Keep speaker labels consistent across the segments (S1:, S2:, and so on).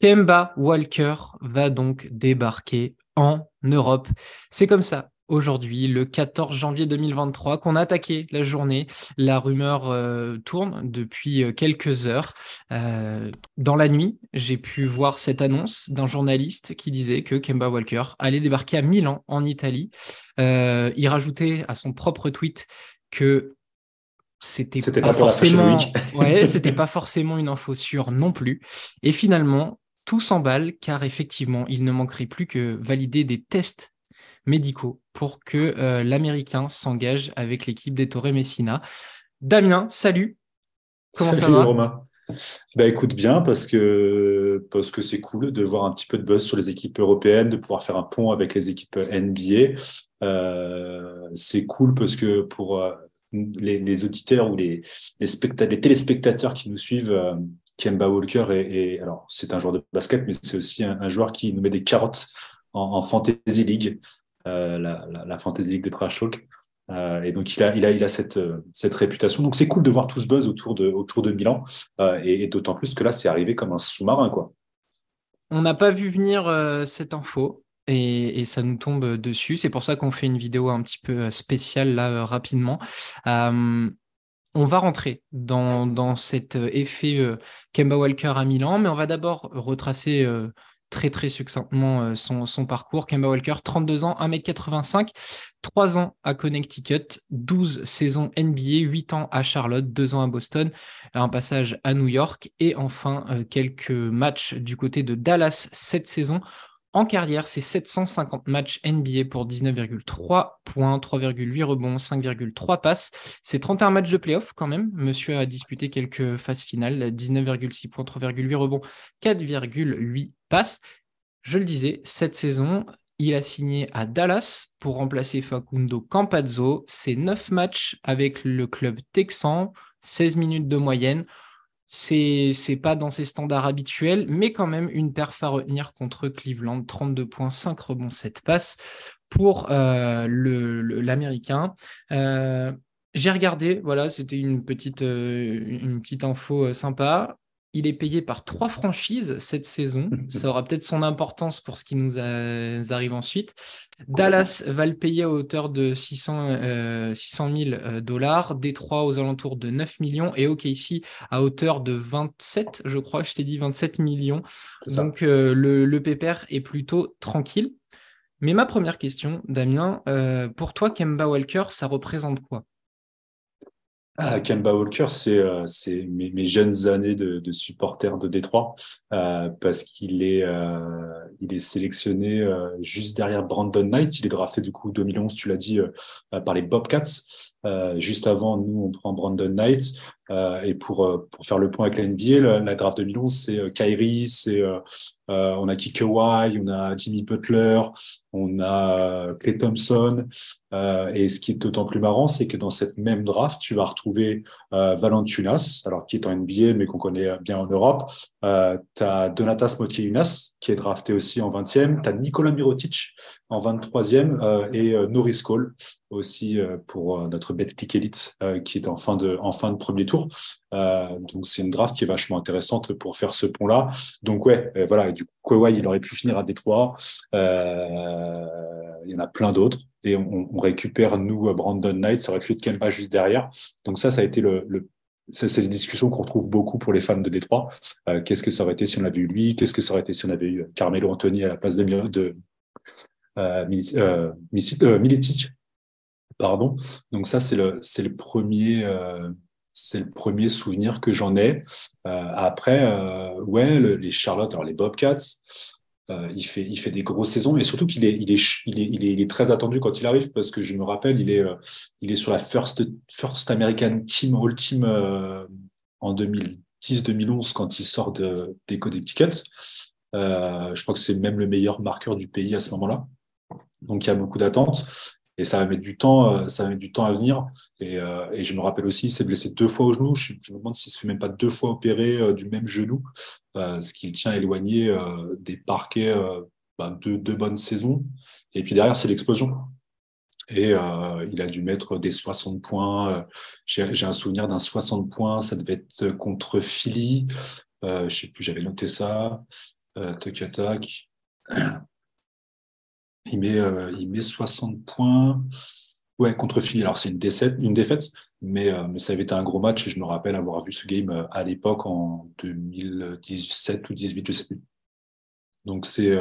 S1: Kemba Walker va donc débarquer en Europe. C'est comme ça aujourd'hui, le 14 janvier 2023, qu'on a attaqué la journée. La rumeur euh, tourne depuis euh, quelques heures. Euh, dans la nuit, j'ai pu voir cette annonce d'un journaliste qui disait que Kemba Walker allait débarquer à Milan, en Italie. il rajoutait à son propre tweet que c'était pas, pas forcément ouais, c'était pas forcément une info sûre non plus. Et finalement, tout s'emballe car effectivement, il ne manquerait plus que valider des tests médicaux pour que euh, l'Américain s'engage avec l'équipe des Torre Messina. Damien, salut.
S2: Comment ça va? Romain. Bah écoute bien parce que parce que c'est cool de voir un petit peu de buzz sur les équipes européennes, de pouvoir faire un pont avec les équipes NBA. Euh, c'est cool parce que pour euh, les, auditeurs ou les, les, les téléspectateurs qui nous suivent, Kemba Walker est, alors c'est un joueur de basket, mais c'est aussi un, joueur qui nous met des carottes en, Fantasy League, euh, la, Fantasy League de Trash. Euh, et donc il a, il a, il a cette, cette réputation. Donc c'est cool de voir tout ce buzz autour de, autour de Milan, euh, et, d'autant plus que là c'est arrivé comme un sous-marin quoi.
S1: On n'a pas vu venir cette info. Et, et, ça nous tombe dessus. C'est pour ça qu'on fait une vidéo un petit peu spéciale là rapidement. On va rentrer dans, cet euh, effet euh, Kemba Walker à Milan, mais on va d'abord retracer euh, très très succinctement son, parcours. Kemba Walker, 32 ans, 1m85, 3 ans à Connecticut, 12 saisons NBA, 8 ans à Charlotte, 2 ans à Boston, un passage à New York et enfin quelques matchs du côté de Dallas cette saison. En carrière, c'est 750 matchs NBA pour 19,3 points, 3,8 rebonds, 5,3 passes. C'est 31 matchs de playoff quand même. Monsieur a disputé quelques phases finales, 19,6 points, 3,8 rebonds, 4,8 passes. Je le disais, cette saison, il a signé à Dallas pour remplacer Facundo Campazzo. C'est 9 matchs avec le club texan, 16 minutes de moyenne. C'est c'est pas dans ses standards habituels, mais quand même une perf à retenir contre Cleveland, 32 points, 5 rebonds, 7 passes pour euh, l'américain. Euh, j'ai regardé, voilà, c'était une petite euh, une petite info sympa. Il est payé par trois franchises cette saison. Ça aura peut-être son importance pour ce qui nous, arrive ensuite. Dallas va le payer à hauteur de 600, 600 000 dollars. Détroit aux alentours de 9 millions. Et OKC à hauteur de 27, je crois. Je t'ai dit 27 millions. Donc euh, le, le pépère est plutôt tranquille. Mais ma première question, Damien, euh, pour toi, Kemba Walker, ça représente quoi?
S2: Ah, Kemba Walker, c'est euh, mes, jeunes années de, de supporter de Détroit euh, parce qu'il est euh, est sélectionné euh, juste derrière Brandon Knight. Il est drafté du coup 2011, tu l'as dit, par les Bobcats. Juste avant, nous on prend Brandon Knight et pour pour faire le point avec la NBA, la, la draft 2011, c'est Kyrie, c'est on a Kike Kawhi, on a Jimmy Butler, on a Clay Thompson. Euh, et ce qui est d'autant plus marrant, c'est que dans cette même draft, tu vas retrouver euh, Valentunas, alors qui est en NBA, mais qu'on connaît bien en Europe. Euh, tu as Donatas Motieunas, qui est drafté aussi en 20e. Tu as Nikola Mirotic en 23e euh, et euh, Norris Cole aussi pour notre bet click elite qui est en fin de en fin de premier tour. donc c'est une draft qui est vachement intéressante pour faire ce pont là. Donc ouais, voilà. Et du coup, Kawhi, il aurait pu finir à Détroit. Il y en a plein d'autres et on, on, récupère nous Brandon Knight, ça aurait pu être Kemba juste derrière. Donc ça, ça a été le, le c'est des discussions qu'on retrouve beaucoup pour les fans de Détroit. Euh, qu'est-ce que ça aurait été si on avait eu lui? Qu'est-ce que ça aurait été si on avait eu Carmelo Anthony à la place de, de euh, euh, euh Militic Pardon. Donc ça, c'est le, c'est le premier, euh, c'est le premier souvenir que j'en ai. Euh, après, ouais, les Charlotte, alors les Bobcats, euh, il, fait, il fait des grosses saisons et surtout qu'il est, il est, il est, il est, très attendu quand il arrive parce que je me rappelle, il est, euh, il est sur la First, First American Team All Team euh, en 2010-2011 quand il sort de, des. Euh, je crois que c'est même le meilleur marqueur du pays à ce moment-là. Donc il y a beaucoup d'attentes. et ça va mettre du temps, ça va mettre du temps à venir. Et, et je me rappelle aussi, il s'est blessé deux fois au genou. Je, me demande s'il se fait même pas deux fois opérer du même genou, ce qui le tient éloigné des parquets ben, de deux bonnes saisons. Et puis derrière, c'est l'explosion. Et euh, il a dû mettre des 60 points. J'ai un souvenir d'un 60 points, ça devait être contre Philly. Euh, je sais plus, j'avais noté ça. Euh, tac, tac. Il met, euh, il met 60 points. Ouais, contre Philly. Alors, c'est une défaite, une défaite mais, euh, mais ça avait été un gros match et je me rappelle avoir vu ce game euh, à l'époque en 2017 ou 2018, je sais plus. Donc, c'est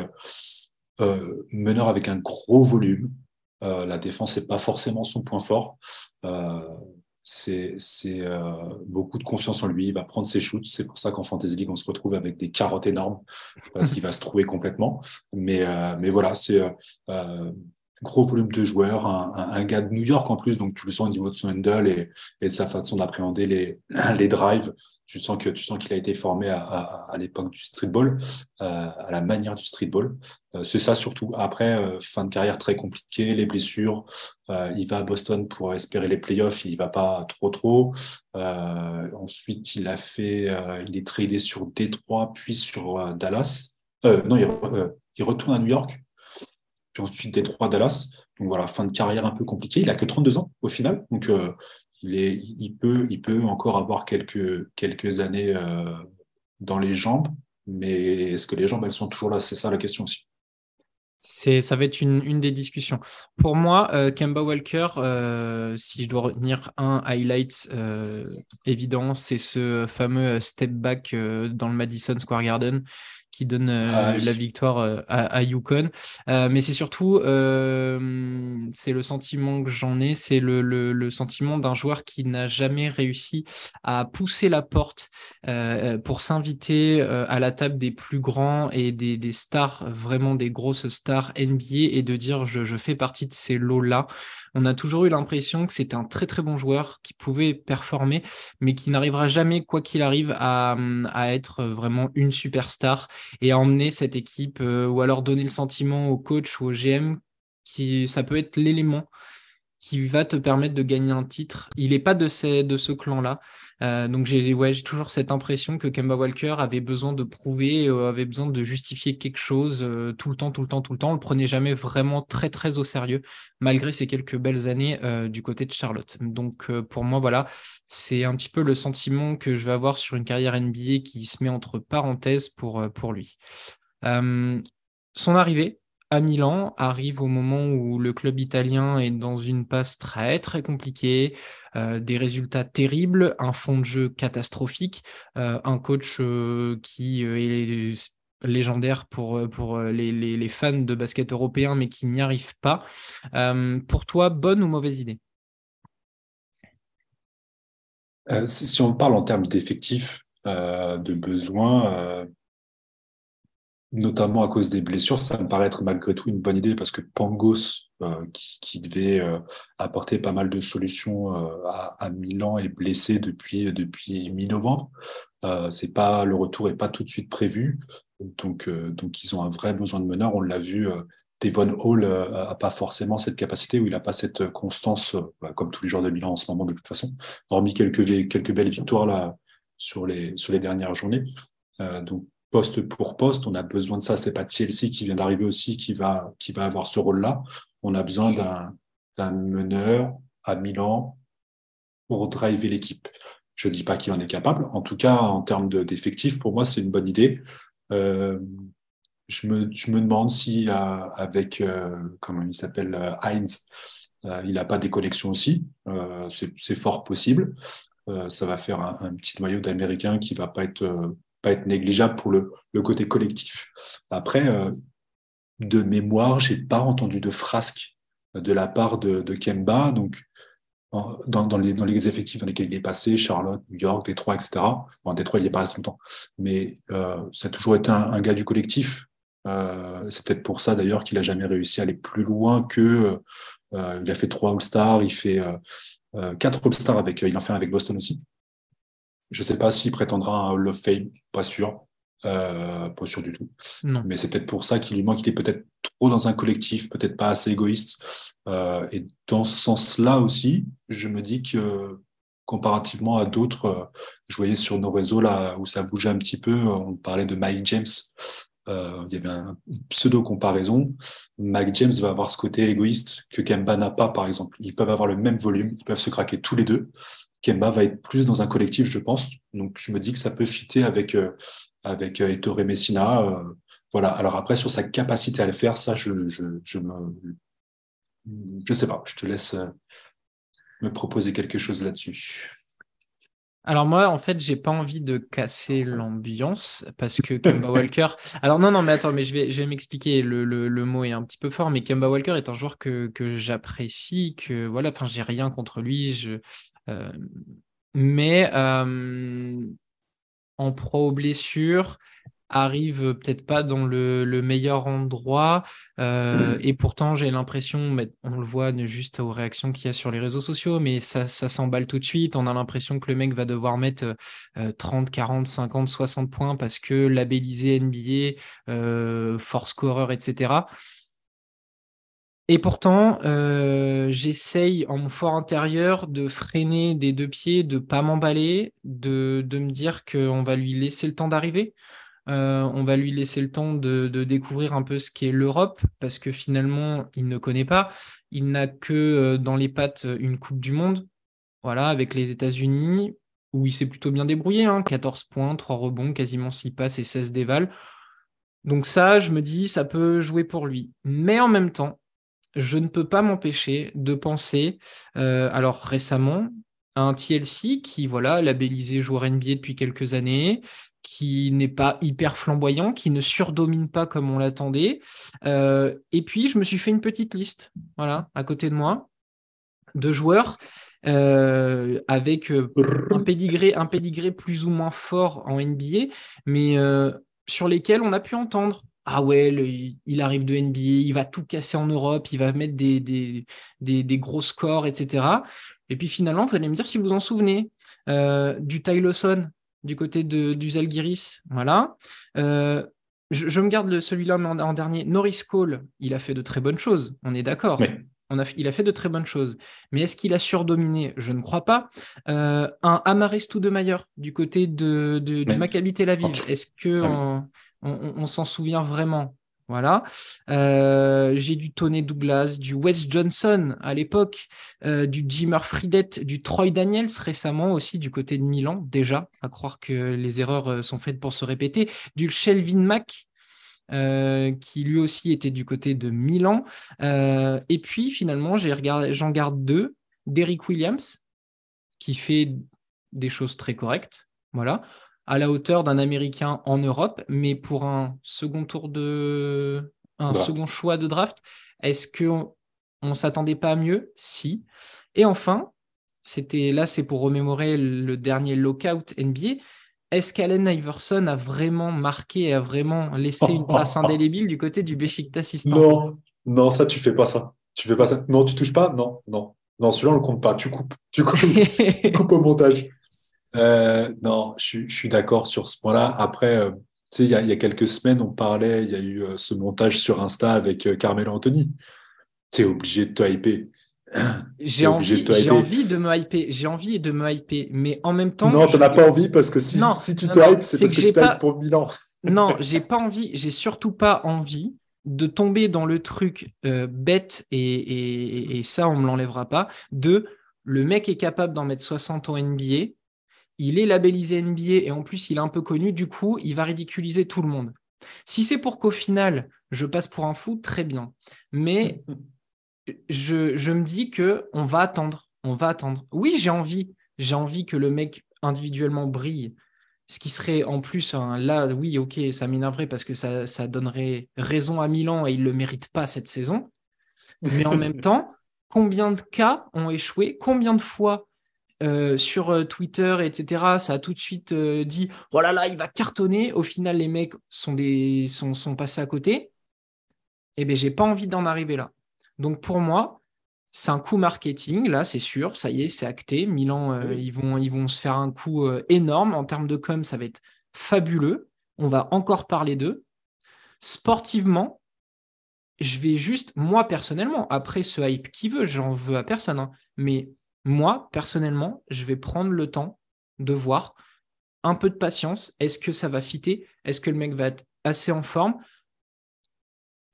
S2: meneur avec un gros volume, euh, la défense n'est pas forcément son point fort. Euh, c'est euh, beaucoup de confiance en lui. Il va prendre ses shoots. C'est pour ça qu'en Fantasy League, on se retrouve avec des carottes énormes parce qu'il va se trouver complètement. Mais, mais voilà, c'est gros volume de joueurs, un, un, gars de New York en plus, donc tu le sens au niveau de son handle et, et de sa façon d'appréhender les, les drives tu sens que tu sens qu'il a été formé à, à, à l'époque du streetball, euh, à la manière du streetball. Euh, c'est ça surtout. Après, euh, fin de carrière très compliquée, les blessures. Euh, il va à Boston pour espérer les playoffs, il y va pas trop trop. Euh, ensuite, il a fait, il est tradé sur Détroit puis sur Dallas. non, il, il, retourne à New York. Puis ensuite Détroit, Dallas. Donc voilà, fin de carrière un peu compliquée. Il a que 32 ans au final, donc il, est, il, peut, encore avoir quelques, années euh, dans les jambes, mais est-ce que les jambes, elles sont toujours là? C'est ça la question aussi.
S1: Ça va être une, des discussions. Pour moi, euh, Kemba Walker, euh, si je dois retenir un highlight euh, évident, c'est ce fameux step back euh, dans le Madison Square Garden qui donne euh, ah la victoire euh, à, à, Yukon. Euh, mais c'est surtout, c'est le sentiment que j'en ai, c'est le, le, le, sentiment d'un joueur qui n'a jamais réussi à pousser la porte pour s'inviter à la table des plus grands et des, des, stars, vraiment des grosses stars NBA et de dire je, je fais partie de ces lots-là on a toujours eu l'impression que c'était un très très bon joueur qui pouvait performer, mais qui n'arrivera jamais, quoi qu'il arrive, à, être vraiment une superstar et à emmener cette équipe euh, ou alors donner le sentiment au coach ou au GM qui ça peut être l'élément qui va te permettre de gagner un titre. Il n'est pas de, ce clan-là. Euh, donc j'ai toujours cette impression que Kemba Walker avait besoin de prouver, euh, avait besoin de justifier quelque chose euh, tout le temps, tout le temps, tout le temps. On le prenait jamais vraiment très très au sérieux, malgré ces quelques belles années du côté de Charlotte. Donc pour moi, voilà, c'est un petit peu le sentiment que je vais avoir sur une carrière NBA qui se met entre parenthèses pour lui. son arrivée, à Milan arrive au moment où le club italien est dans une passe très très compliquée, euh, des résultats terribles, un fond de jeu catastrophique, euh, un coach euh, qui est légendaire pour, pour les, les, les, fans de basket européen mais qui n'y arrive pas. pour toi, bonne ou mauvaise idée?
S2: Si on parle en termes d'effectifs, de besoins, notamment à cause des blessures, ça me paraît être malgré tout une bonne idée parce que Pangos, euh, qui, devait euh, apporter pas mal de solutions euh, à, Milan, est blessé depuis depuis mi-novembre. c'est pas le retour est pas tout de suite prévu, donc donc ils ont un vrai besoin de meneur. On l'a vu. Devon Hall a pas forcément cette capacité ou il a pas cette constance bah, comme tous les joueurs de Milan en ce moment de toute façon, hormis quelques quelques belles victoires là sur les sur les dernières journées. donc poste pour poste. On a besoin de ça. C'est pas Chelsea qui vient d'arriver aussi qui va, qui va avoir ce rôle-là. On a besoin d'un meneur à Milan pour driver l'équipe. Je dis pas qu'il en est capable. En tout cas, en termes d'effectifs, pour moi, c'est une bonne idée. Euh, je, me, je me demande si euh, avec, euh, comment il s'appelle, Heinz, il n'a pas des connexions aussi. c'est fort possible. ça va faire un, un petit noyau d'Américains qui va pas être pas être négligeable pour le, côté collectif. Après, euh, de mémoire, j'ai pas entendu de frasque de la part de, Kemba, donc dans, les, effectifs dans lesquels il est passé, Charlotte, New York, Détroit, etc. Bon, Détroit, il n'y est pas resté longtemps, mais euh, ça a toujours été un, gars du collectif. Euh, c'est peut-être pour ça d'ailleurs qu'il a jamais réussi à aller plus loin que il a fait trois All-Stars, il fait quatre All-Stars avec, il en fait un avec Boston aussi. Je ne sais pas s'il prétendra à un Hall of Fame, pas sûr. Euh, pas sûr du tout.
S1: Non.
S2: Mais c'est peut-être pour ça qu'il lui manque, il est peut-être trop dans un collectif, peut-être pas assez égoïste. et dans ce sens-là aussi, je me dis que comparativement à d'autres, je voyais sur nos réseaux là où ça bougeait un petit peu, on parlait de Mike James. Euh, il y avait un, une pseudo-comparaison. Mike James va avoir ce côté égoïste que Kemba n'a pas, par exemple. Ils peuvent avoir le même volume, ils peuvent se craquer tous les deux. Kemba va être plus dans un collectif, je pense. Donc, je me dis que ça peut fitter avec, euh, avec euh, Ettore Messina. Euh, voilà. Alors après, sur sa capacité à le faire, ça, je, je, je me, je sais pas. Je te laisse me proposer quelque chose là-dessus.
S1: Alors moi, en fait, j'ai pas envie de casser l'ambiance parce que Kemba Walker. Alors non, non, mais attends, mais je vais, je vais m'expliquer. Le, le, le, mot est un petit peu fort, mais Kemba Walker est un joueur que, que j'apprécie, que voilà, enfin, j'ai rien contre lui. Je, mais euh, en pro blessure, arrive peut-être pas dans le, le meilleur endroit. Euh, et pourtant, j'ai l'impression, on le voit juste aux réactions qu'il y a sur les réseaux sociaux, mais ça, ça s'emballe tout de suite. On a l'impression que le mec va devoir mettre euh, 30, 40, 50, 60 points parce que labellisé NBA, euh, force scorer, etc. Et pourtant, euh, j'essaye en mon fort intérieur de freiner des deux pieds, de pas m'emballer, de, me dire qu'on va lui laisser le temps d'arriver. Euh, on va lui laisser le temps de, découvrir un peu ce qu'est l'Europe, parce que finalement, il ne connaît pas. Il n'a que euh, dans les pattes une Coupe du Monde, voilà, avec les États-Unis, où il s'est plutôt bien débrouillé, hein, 14 points, 3 rebonds, quasiment 6 passes et 16 dévals. Donc ça, je me dis, ça peut jouer pour lui. Mais en même temps, je ne peux pas m'empêcher de penser, euh, alors récemment, à un TLC qui, voilà, labellisé joueur NBA depuis quelques années, qui n'est pas hyper flamboyant, qui ne surdomine pas comme on l'attendait. Euh, et puis, je me suis fait une petite liste, voilà, à côté de moi, de joueurs euh, avec un pédigré, un pédigré plus ou moins fort en NBA, mais sur lesquels on a pu entendre ah ouais, le, il arrive de NBA, il va tout casser en Europe, il va mettre des, des, des, des gros scores, etc. Et puis finalement, vous allez me dire si vous vous en souvenez, euh, du Ty Lawson du côté de, du Zalgiris, voilà. Euh, je, je, me garde celui-là en, en, dernier. Norris Cole, il a fait de très bonnes choses, on est d'accord.
S2: Oui.
S1: On a, il a fait de très bonnes choses. Mais est-ce qu'il a surdominé? Je ne crois pas. Euh, un Amaris Stoudemire du côté de, de, du Maccabi Tel Aviv, est-ce que
S2: Ah oui.
S1: On, s'en souvient vraiment voilà. Euh, j'ai du Tony Douglas, du Wes Johnson à l'époque, euh, du Jimmer Fredette, du Troy Daniels récemment aussi du côté de Milan, déjà, à croire que les erreurs euh, sont faites pour se répéter, du Shelvin Mack. Qui lui aussi était du côté de Milan. Et puis finalement, j'en garde deux. Derrick Williams, qui fait des choses très correctes, voilà, à la hauteur d'un Américain en Europe, mais pour un second tour de, un
S2: Draft.
S1: second choix de draft, est-ce que on, on s'attendait pas à mieux? Si. Et enfin, c'était là, c'est pour remémorer le dernier lockout NBA. Est-ce qu'Allen Iverson a vraiment marqué, a vraiment laissé une trace indélébile du côté du Besiktas Istanbul
S2: Non, non, ça, tu fais pas ça. Tu fais pas ça. Non, tu touches pas? Non, non. Non, celui-là, on le compte pas. Tu coupes. Tu coupes, tu coupes au montage. Euh, non, je, suis- je suis d'accord sur ce point-là. Après, euh, tu sais, il y a, il y a quelques semaines, on parlait, il y a eu euh, ce montage sur Insta avec Carmelo Anthony. Tu es obligé de te hyper.
S1: J'ai envie,
S2: de te
S1: j'ai
S2: hyper.
S1: envie de me hyper, j'ai envie de me hyper, mais en même temps,
S2: Non,
S1: je-
S2: t'en as pas envie parce que si,
S1: Non,
S2: si tu te
S1: non,
S2: hype, c'est parce
S1: que
S2: que, tu
S1: pas-
S2: pour Milan.
S1: Non, j'ai pas envie, j'ai surtout pas envie de tomber dans le truc bête et, et- et ça, on me l'enlèvera pas. De le mec est capable d'en mettre 60 en NBA, il est labellisé NBA et en plus il est un peu connu, du coup, il va ridiculiser tout le monde. Si c'est pour qu'au final je passe pour un fou, très bien. Mais je, je me dis que on va attendre, on va attendre. Oui, j'ai envie, j'ai envie que le mec individuellement brille. Ce qui serait en plus, un- là, oui, ok, ça m'énerverait parce que ça, ça donnerait raison à Milan et il ne le mérite pas cette saison. Mais en même temps, combien de cas ont échoué Combien de fois euh, sur euh, Twitter, etc., ça a tout de suite euh, dit Oh là là, il va cartonner. Au final, les mecs sont, des, sont, sont passés à côté. Eh bien, j'ai pas envie d'en arriver là. Donc pour moi, c'est un coup marketing, là, c'est sûr, ça y est, c'est acté. Milan, euh,
S2: Oui.
S1: ils, vont, ils vont se faire un coup énorme en termes de com, ça va être fabuleux. On va encore parler d'eux. Sportivement, je vais juste, moi personnellement, après ce hype qui veut, j'en veux à personne, hein, mais moi personnellement, je vais prendre le temps de voir un peu de patience. Est-ce que ça va fitter? Est-ce que le mec va être assez en forme?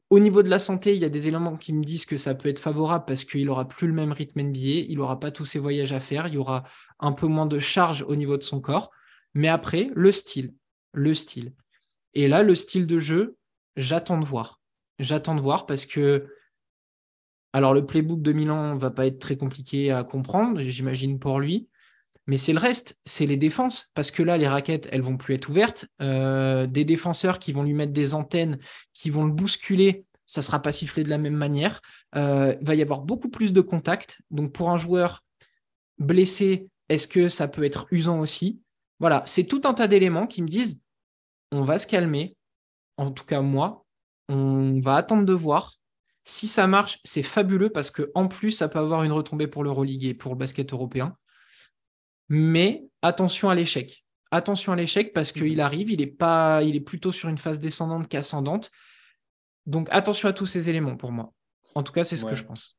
S1: Au niveau de la santé, il y a des éléments qui me disent que ça peut être favorable parce qu'il n'aura plus le même rythme NBA, il n'aura pas tous ses voyages à faire, il y aura un peu moins de charge au niveau de son corps. Mais après, le style, le style. Et là, le style de jeu, j'attends de voir. J'attends de voir parce que, alors le playbook de Milan va pas être très compliqué à comprendre, j'imagine pour lui. Mais c'est le reste, c'est les défenses, parce que là, les raquettes, elles vont plus être ouvertes. Euh, des défenseurs qui vont lui mettre des antennes, qui vont le bousculer, ça sera pas sifflé de la même manière. Euh, il va y avoir beaucoup plus de contact. Donc pour un joueur blessé, est-ce que ça peut être usant aussi? Voilà, c'est tout un tas d'éléments qui me disent, on va se calmer. En tout cas, moi, on va attendre de voir. Si ça marche, c'est fabuleux parce que en plus, ça peut avoir une retombée pour l'Euroleague et pour le basket européen. Mais attention à l'échec. Attention à l'échec parce qu'il mhm. arrive, il est, pas, il est plutôt sur une phase descendante qu'ascendante. Donc attention à tous ces éléments pour moi. En tout cas, c'est ce que je pense.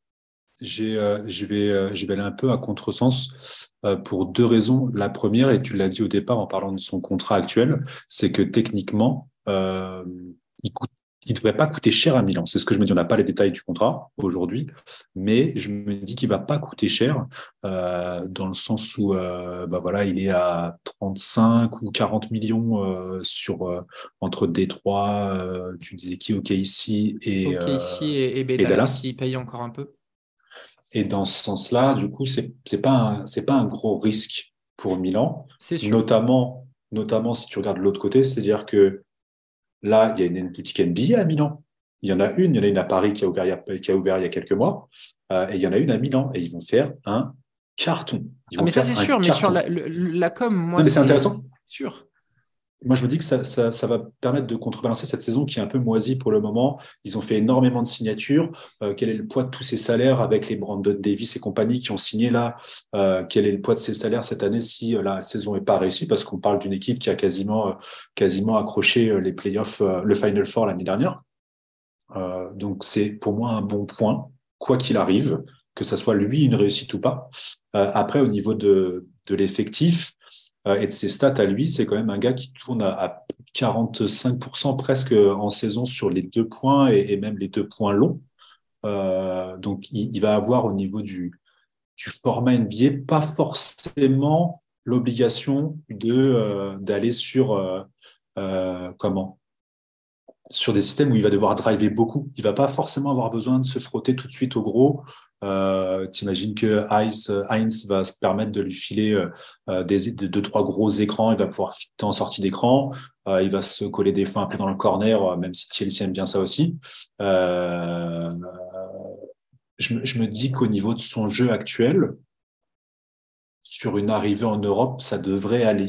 S2: Euh, je, vais, euh, je vais aller un peu à contresens euh, pour deux raisons. La première, et tu l'as dit au départ en parlant de son contrat actuel, c'est que techniquement, il coûte qui ne devrait pas coûter cher à Milan. C'est ce que je me dis. On n'a pas les détails du contrat aujourd'hui, mais je me dis qu'il va pas coûter cher euh, dans le sens où euh, bah voilà, il est à 35 ou 40 millions euh, sur euh, entre Détroit, tu disais qui OK ici et
S1: OK ici et, et, et Dallas, il paye encore un peu.
S2: Et dans ce sens-là, du coup, c'est c'est pas un gros risque pour Milan, notamment notamment si tu regardes l'autre côté, c'est-à-dire que Là, il y a une boutique NBA à Milan. Il y en a une, il y en a une à Paris qui a ouvert il y a, qui a, ouvert il y a quelques mois, euh, et il y en a une à Milan, et ils vont faire un carton.
S1: Ah, mais ça, c'est sûr, mais sur la, la com, moi.
S2: mais c'est intéressant.
S1: Sûr
S2: moi, je me dis que ça, ça, ça, va permettre de contrebalancer cette saison qui est un peu moisie pour le moment. Ils ont fait énormément de signatures. Euh, quel est le poids de tous ces salaires avec les Brandon Davis et compagnie qui ont signé là? Euh, Quel est le poids de ces salaires cette année si euh, la saison n'est pas réussie? Parce qu'on parle d'une équipe qui a quasiment, quasiment accroché les playoffs, le Final Four l'année dernière. donc, c'est pour moi un bon point, quoi qu'il arrive, que ça soit lui une réussite ou pas. après, au niveau de, l'effectif, et de ses stats à lui, c'est quand même un gars qui tourne à, 45% presque en saison sur les deux points et, même les deux points longs. Euh, donc, il, va avoir au niveau du, format NBA pas forcément l'obligation euh, d'aller sur euh, comment? Sur des systèmes où il va devoir driver beaucoup. Il va pas forcément avoir besoin de se frotter tout de suite au gros. Euh, T'imagines que Heinz, Heinz, va se permettre de lui filer euh, euh deux, trois gros écrans. Il va pouvoir fitter en sortie d'écran. Euh, il va se coller des fois un peu dans le corner, euh, même si Chelsea aime bien ça aussi. Euh, je me dis qu'au niveau de son jeu actuel, sur une arrivée en Europe, ça devrait aller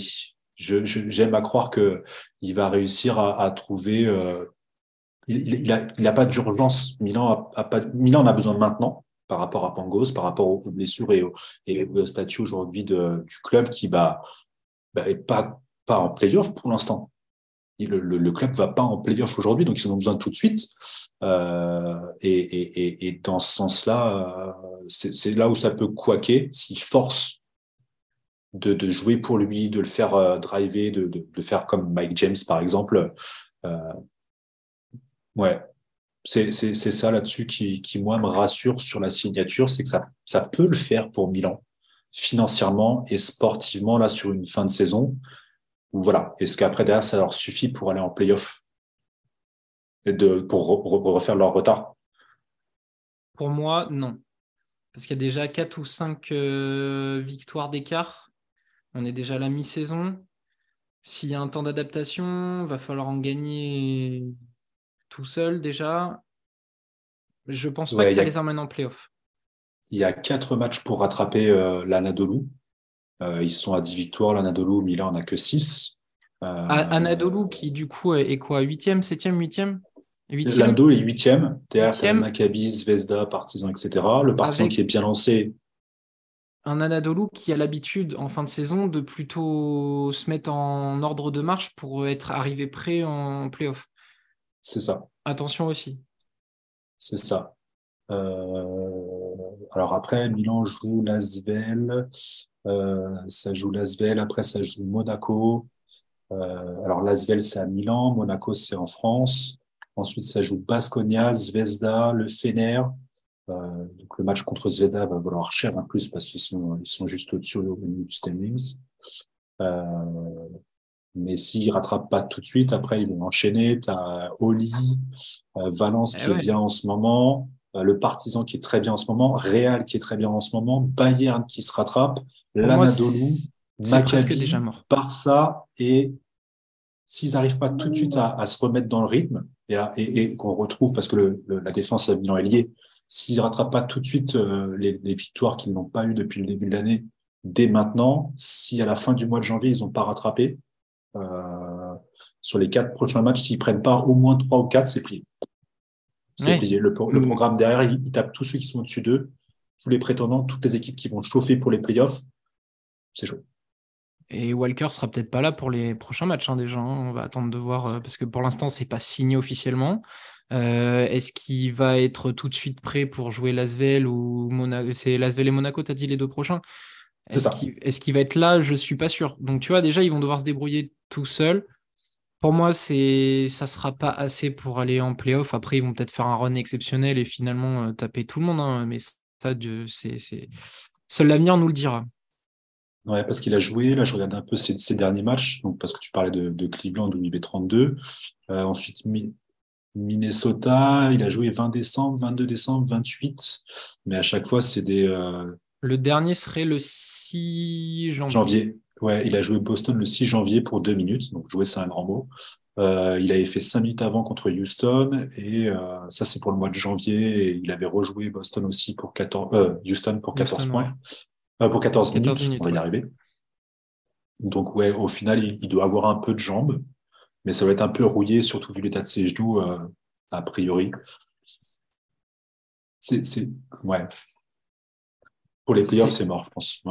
S2: j'aime je, à croire que il va réussir à, à trouver. Euh, il, il, a, il a pas d'urgence. Milan a, a, pas. Milan en a besoin maintenant par rapport à Pangos, par rapport aux blessures et au, et au statut aujourd'hui du club qui va bah, est pas pas en playoff pour l'instant. Le, le, le, club va pas en playoff aujourd'hui, donc ils en ont besoin tout de suite. Euh, et, et, et, dans ce sens-là, euh, c'est là où ça peut couaquer s'il force de, de, jouer pour lui, de le faire euh, driver, de, de, faire comme Mike James par exemple. Euh, ouais, c'est ça là-dessus qui, qui, moi, me rassure sur la signature, c'est que ça, ça peut le faire pour Milan, financièrement et sportivement, là, sur une fin de saison. Voilà. Est-ce qu'après, derrière, ça leur suffit pour aller en playoff et de, pour refaire leur retard?
S1: Pour moi, non. Parce qu'il y a déjà 4 ou 5 euh, victoires d'écart on est déjà à la mi-saison. S'il y a un temps d'adaptation, va falloir en gagner tout seul déjà. Je pense pas que ça les emmène en playoff.
S2: Il y a quatre matchs pour rattraper euh, l'Anadolu. Euh, ils sont à 10 victoires, l'Anadolu, Milan n'a que 6.
S1: Euh, Anadolu qui du coup est quoi 8e, 7e, 8e
S2: L'Anadolu est 8e, derrière Maccabi, Zvezda, Partizan, etc. Le Partizan qui est bien lancé,
S1: un Anadolu qui a l'habitude en fin de saison de plutôt se mettre en ordre de marche pour être arrivé prêt en playoff.
S2: C'est ça.
S1: Attention aussi.
S2: C'est ça. alors après, Milan joue Lasvel. ça joue Lasvel. Après, ça joue Monaco. alors Lasvel, c'est à Milan. Monaco, c'est en France. Ensuite, ça joue Basconia, Zvezda, le Fener. Euh, donc le match contre Zvezda va valoir cher en plus parce qu'ils sont ils sont juste au-dessus du standings. Euh, mais s'ils rattrapent pas tout de suite, après ils vont enchaîner. Tu as Oli, euh, Valence eh qui est bien en ce moment, euh, le Partizan qui est très bien en ce moment, Real qui est très bien en ce moment, Bayern qui se rattrape, l'Anadolu, Maccabi, déjà mort. Barça et s'ils n'arrivent pas tout de suite à, à, se remettre dans le rythme et, et, et qu'on retrouve parce que le, la défense à Milan est liée, S'ils ne rattrapent pas tout de suite euh, les, les, victoires qu'ils n'ont pas eues depuis le début de l'année, dès maintenant, si à la fin du mois de janvier, ils n'ont pas rattrapé, euh, sur les quatre prochains matchs, s'ils prennent pas au moins trois ou quatre, c'est plié. C'est plié. Le, le, mm. programme derrière, il, tape tous ceux qui sont au-dessus d'eux, tous les prétendants, toutes les équipes qui vont chauffer pour les playoffs. C'est chaud.
S1: Et Walker sera peut-être pas là pour les prochains matchs hein, déjà. Hein. On va attendre de voir euh, parce que pour l'instant c'est pas signé officiellement. Euh, est-ce qu'il va être tout de suite prêt pour jouer Lasvel ou Monaco C'est Lasvel et Monaco, tu as dit les deux prochains? Est-ce qu'il va être là? Je suis pas sûr. Donc tu vois, déjà, ils vont devoir se débrouiller tout seuls. Pour moi, ça sera pas assez pour aller en playoff. Après, ils vont peut-être faire un run exceptionnel et finalement euh, taper tout le monde. Hein. Mais ça, c'est seul l'avenir nous le dira.
S2: Ouais, parce qu'il a joué. Là, je regarde un peu ses, derniers matchs. Donc, parce que tu parlais de, Cleveland où il est 32. Euh, ensuite, Minnesota, il a joué 20 décembre, 22 décembre, 28. Mais à chaque fois, c'est des. Euh,
S1: le dernier serait le 6 janvier.
S2: janvier. Ouais, il a joué Boston le 6 janvier pour deux minutes. Donc, jouer, c'est un grand mot. Euh, il avait fait cinq minutes avant contre Houston. Et euh, ça, c'est pour le mois de janvier. Et il avait rejoué Boston aussi pour 14, Houston pour 14 points. pour 14, minutes, On va y arriver. Donc, ouais, au final, il doit avoir un peu de jambes mais ça va être un peu rouillé, surtout vu l'état de ses genoux, euh, a priori. C'est, ouais. Pour les playoffs, c'est mort, je pense.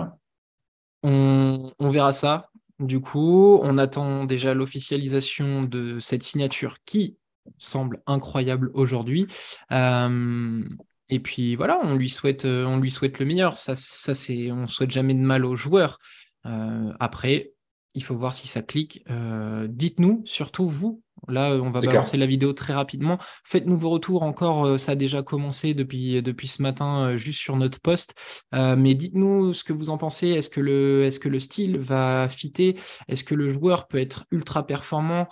S1: On, verra ça. Du coup, on attend déjà l'officialisation de cette signature qui semble incroyable aujourd'hui. Euh, et puis voilà, on lui souhaite, on lui souhaite le meilleur. Ça, ça c'est, on souhaite jamais de mal aux joueurs. Euh, après, il faut voir si ça clique. Euh, dites-nous, surtout vous, là on va balancer la vidéo très rapidement. Faites-nous vos retours encore, euh, ça a déjà commencé depuis, depuis ce matin euh, juste sur notre post. mais dites-nous ce que vous en pensez. Est-ce que, le, est que le style va fitter? Est-ce que le joueur peut être ultra performant?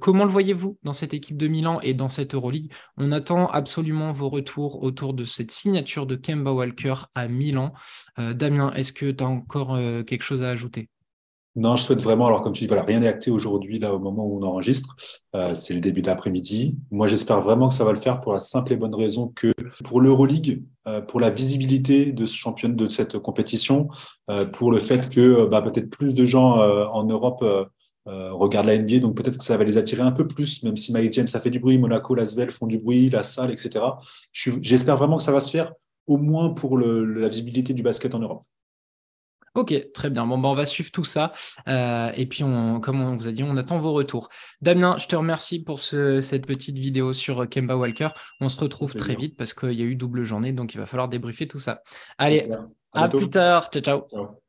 S1: Comment le voyez-vous dans cette équipe de Milan et dans cette Euroleague? On attend absolument vos retours autour de cette signature de Kemba Walker à Milan. Damien, est-ce que tu as encore quelque chose à ajouter?
S2: Non, je souhaite vraiment, alors comme tu dis, voilà, rien n'est acté aujourd'hui, là, au moment où on enregistre. Euh, c'est le début d'après-midi. Moi, j'espère vraiment que ça va le faire pour la simple et bonne raison que pour l'Euroleague, euh, pour la visibilité de ce champion, de cette compétition, euh, pour le fait que bah, peut-être plus de gens en Europe regardent la NBA, donc peut-être que ça va les attirer un peu plus, même si Mike James a fait du bruit, Monaco, Lasvel font du bruit, la salle, etc. J'espère vraiment que ça va se faire, au moins pour la visibilité du basket en Europe.
S1: Ok, très bien. Bon, ben, on va suivre tout ça. Euh, et puis, on, comme on vous a dit, on attend vos retours. Damien, je te remercie pour cette petite vidéo sur Kemba Walker. On se retrouve très vite parce qu'il y a eu double journée, donc il va falloir débriefer tout ça. Allez, à, plus tard. ciao. ciao.